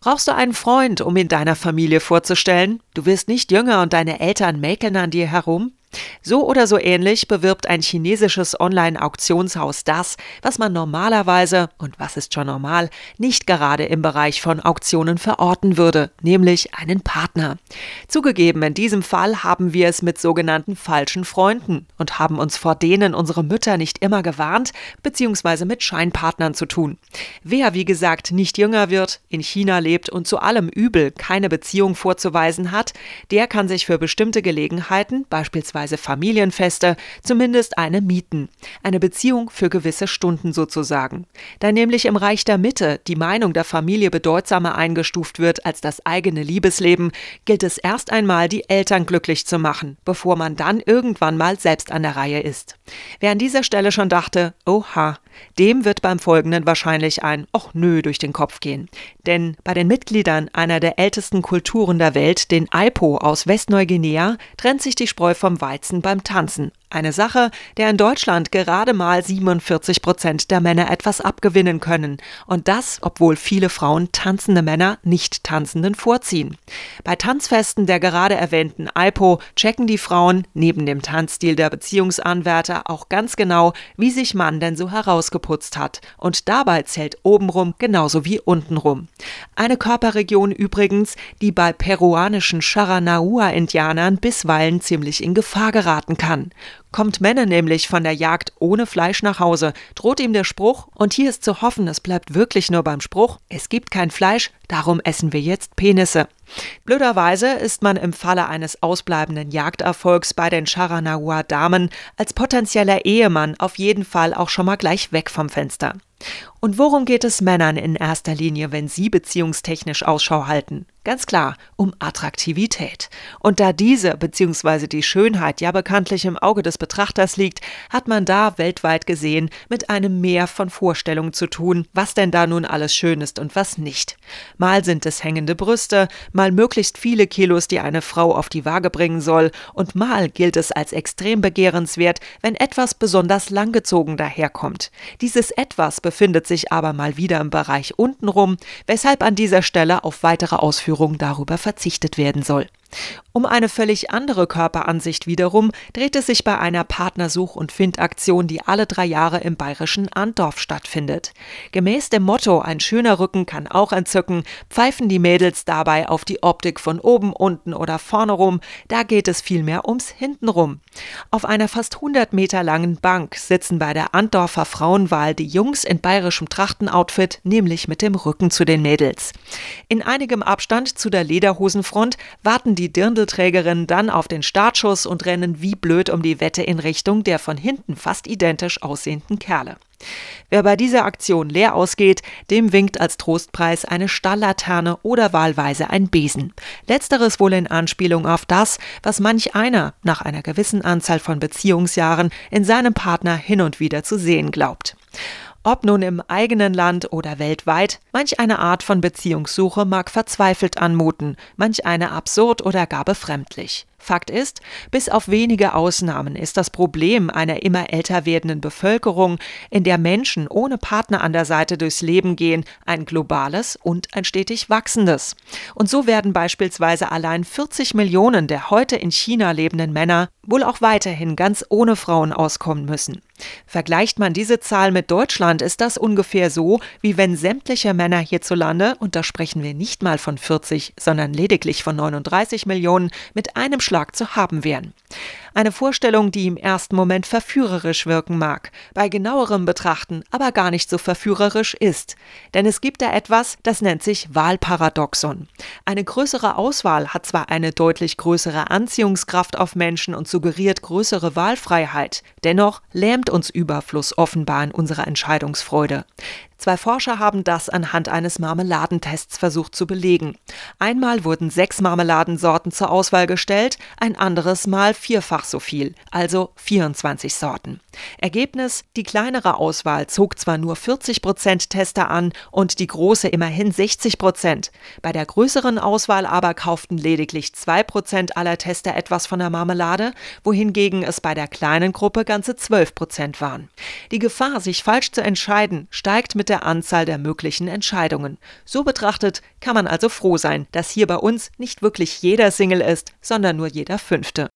Brauchst du einen Freund, um ihn deiner Familie vorzustellen? Du wirst nicht jünger und deine Eltern mäkeln an dir herum? So oder so ähnlich bewirbt ein chinesisches Online-Auktionshaus das, was man normalerweise, und was ist schon normal, nicht gerade im Bereich von Auktionen verorten würde, nämlich einen Partner. Zugegeben, in diesem Fall haben wir es mit sogenannten falschen Freunden und haben uns vor denen unsere Mütter nicht immer gewarnt, beziehungsweise mit Scheinpartnern zu tun. Wer, wie gesagt, nicht jünger wird, in China lebt und zu allem Übel keine Beziehung vorzuweisen hat, der kann sich für bestimmte Gelegenheiten, beispielsweise Familienfeste zumindest eine mieten. Eine Beziehung für gewisse Stunden sozusagen. Da nämlich im Reich der Mitte die Meinung der Familie bedeutsamer eingestuft wird als das eigene Liebesleben, gilt es erst einmal, die Eltern glücklich zu machen, bevor man dann irgendwann mal selbst an der Reihe ist. Wer an dieser Stelle schon dachte, oha, dem wird beim Folgenden wahrscheinlich ein Och nö durch den Kopf gehen. Denn bei den Mitgliedern einer der ältesten Kulturen der Welt, den Aipo aus Westneuguinea, trennt sich die Spreu vom Weizen beim Tanzen. Eine Sache, der in Deutschland gerade mal 47 Prozent der Männer etwas abgewinnen können. Und das, obwohl viele Frauen tanzende Männer nicht tanzenden vorziehen. Bei Tanzfesten der gerade erwähnten Aipo checken die Frauen neben dem Tanzstil der Beziehungsanwärter auch ganz genau, wie sich Mann denn so herausgeputzt hat. Und dabei zählt obenrum genauso wie untenrum. Eine Körperregion übrigens, die bei peruanischen Charanaua-Indianern bisweilen ziemlich in Gefahr geraten kann. Kommt Männer nämlich von der Jagd ohne Fleisch nach Hause, droht ihm der Spruch, und hier ist zu hoffen, es bleibt wirklich nur beim Spruch, es gibt kein Fleisch, darum essen wir jetzt Penisse. Blöderweise ist man im Falle eines ausbleibenden Jagderfolgs bei den Charanaua-Damen als potenzieller Ehemann auf jeden Fall auch schon mal gleich weg vom Fenster. Und worum geht es Männern in erster Linie, wenn sie beziehungstechnisch Ausschau halten? Ganz klar, um Attraktivität. Und da diese bzw. die Schönheit ja bekanntlich im Auge des Betrachters liegt, hat man da weltweit gesehen mit einem Meer von Vorstellungen zu tun, was denn da nun alles schön ist und was nicht. Mal sind es hängende Brüste, mal möglichst viele Kilos, die eine Frau auf die Waage bringen soll, und mal gilt es als extrem begehrenswert, wenn etwas besonders langgezogen daherkommt. Dieses etwas befindet sich aber mal wieder im Bereich untenrum, weshalb an dieser Stelle auf weitere Ausführungen darüber verzichtet werden soll. Um eine völlig andere Körperansicht wiederum dreht es sich bei einer Partnersuch- und Findaktion, die alle drei Jahre im bayerischen Andorf stattfindet. Gemäß dem Motto Ein schöner Rücken kann auch entzücken, pfeifen die Mädels dabei auf die Optik von oben, unten oder vorne rum, da geht es vielmehr ums Hintenrum. Auf einer fast 100 Meter langen Bank sitzen bei der Andorfer Frauenwahl die Jungs in bayerischem Trachtenoutfit, nämlich mit dem Rücken zu den Mädels. In einigem Abstand zu der Lederhosenfront warten die Dirndlträgerinnen dann auf den Startschuss und rennen wie blöd um die Wette in Richtung der von hinten fast identisch aussehenden Kerle. Wer bei dieser Aktion leer ausgeht, dem winkt als Trostpreis eine Stalllaterne oder wahlweise ein Besen. Letzteres wohl in Anspielung auf das, was manch einer nach einer gewissen Anzahl von Beziehungsjahren in seinem Partner hin und wieder zu sehen glaubt. Ob nun im eigenen Land oder weltweit, manch eine Art von Beziehungssuche mag verzweifelt anmuten, manch eine absurd oder gar befremdlich. Fakt ist, bis auf wenige Ausnahmen ist das Problem einer immer älter werdenden Bevölkerung, in der Menschen ohne Partner an der Seite durchs Leben gehen, ein globales und ein stetig wachsendes. Und so werden beispielsweise allein 40 Millionen der heute in China lebenden Männer wohl auch weiterhin ganz ohne Frauen auskommen müssen. Vergleicht man diese Zahl mit Deutschland, ist das ungefähr so, wie wenn sämtliche Männer hierzulande, und da sprechen wir nicht mal von 40, sondern lediglich von 39 Millionen, mit einem Schlag zu haben wären. Eine Vorstellung, die im ersten Moment verführerisch wirken mag, bei genauerem Betrachten aber gar nicht so verführerisch ist. Denn es gibt da etwas, das nennt sich Wahlparadoxon. Eine größere Auswahl hat zwar eine deutlich größere Anziehungskraft auf Menschen und suggeriert größere Wahlfreiheit, dennoch lähmt uns Überfluss offenbar in unserer Entscheidungsfreude. Zwei Forscher haben das anhand eines Marmeladentests versucht zu belegen. Einmal wurden sechs Marmeladensorten zur Auswahl gestellt, ein anderes Mal vierfach so viel, also 24 Sorten. Ergebnis: Die kleinere Auswahl zog zwar nur 40 Prozent Tester an und die große immerhin 60 Prozent. Bei der größeren Auswahl aber kauften lediglich zwei Prozent aller Tester etwas von der Marmelade, wohingegen es bei der kleinen Gruppe ganze 12 Prozent waren. Die Gefahr, sich falsch zu entscheiden, steigt mit der Anzahl der möglichen Entscheidungen. So betrachtet kann man also froh sein, dass hier bei uns nicht wirklich jeder Single ist, sondern nur jeder Fünfte.